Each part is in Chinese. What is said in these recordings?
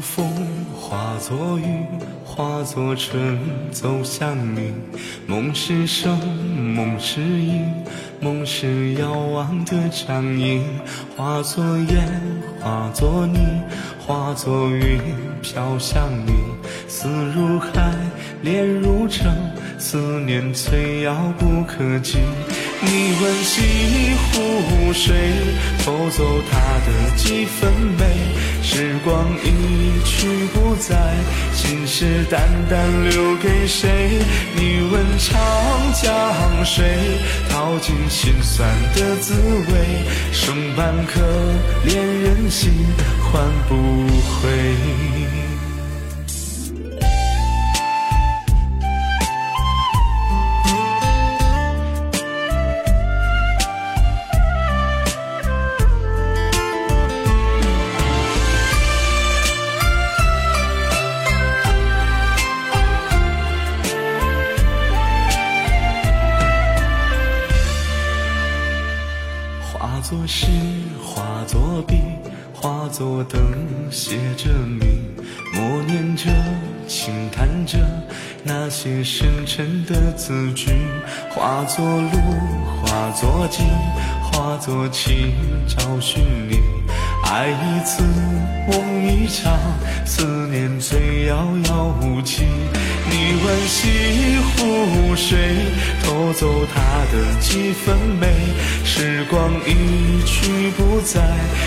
风化作雨，化作春，走向你。梦是声，梦是影，梦是遥望的掌印。化作烟，化作泥，化作云，飘向你。思如海，恋如城，思念最遥不可及。你问西湖水，偷走它的几分美。时光一去不再，信誓旦旦留给谁？你问长江水，淘尽心酸的滋味。剩半颗恋人心，换不回。诗，化作笔，化作灯，写着谜，默念着，轻弹着那些深沉的字句，化作路，化作景，化作情，找寻你。爱一次，梦一场，思念最遥遥无期。你问西湖水，偷走她的几分美。时光一去不再，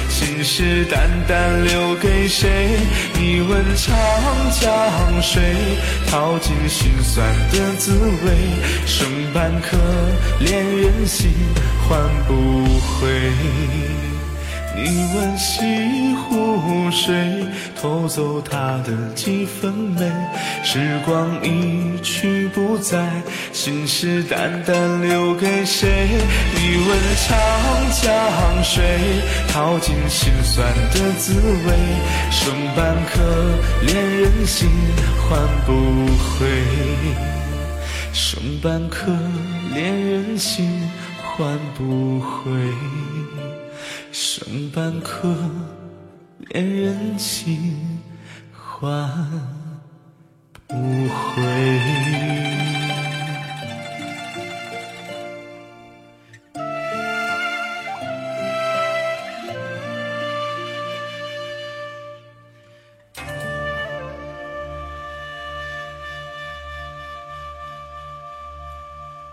信誓旦旦留给谁？你问长江水，淘尽心酸的滋味。生半颗恋人心，换不回。你问西湖水，偷走她的几分美。时光一去不再，信誓旦旦留给谁？你问长江水，淘尽心酸的滋味。生半颗恋人心，换不回。剩半颗恋人心，换不回。剩半颗恋人心唤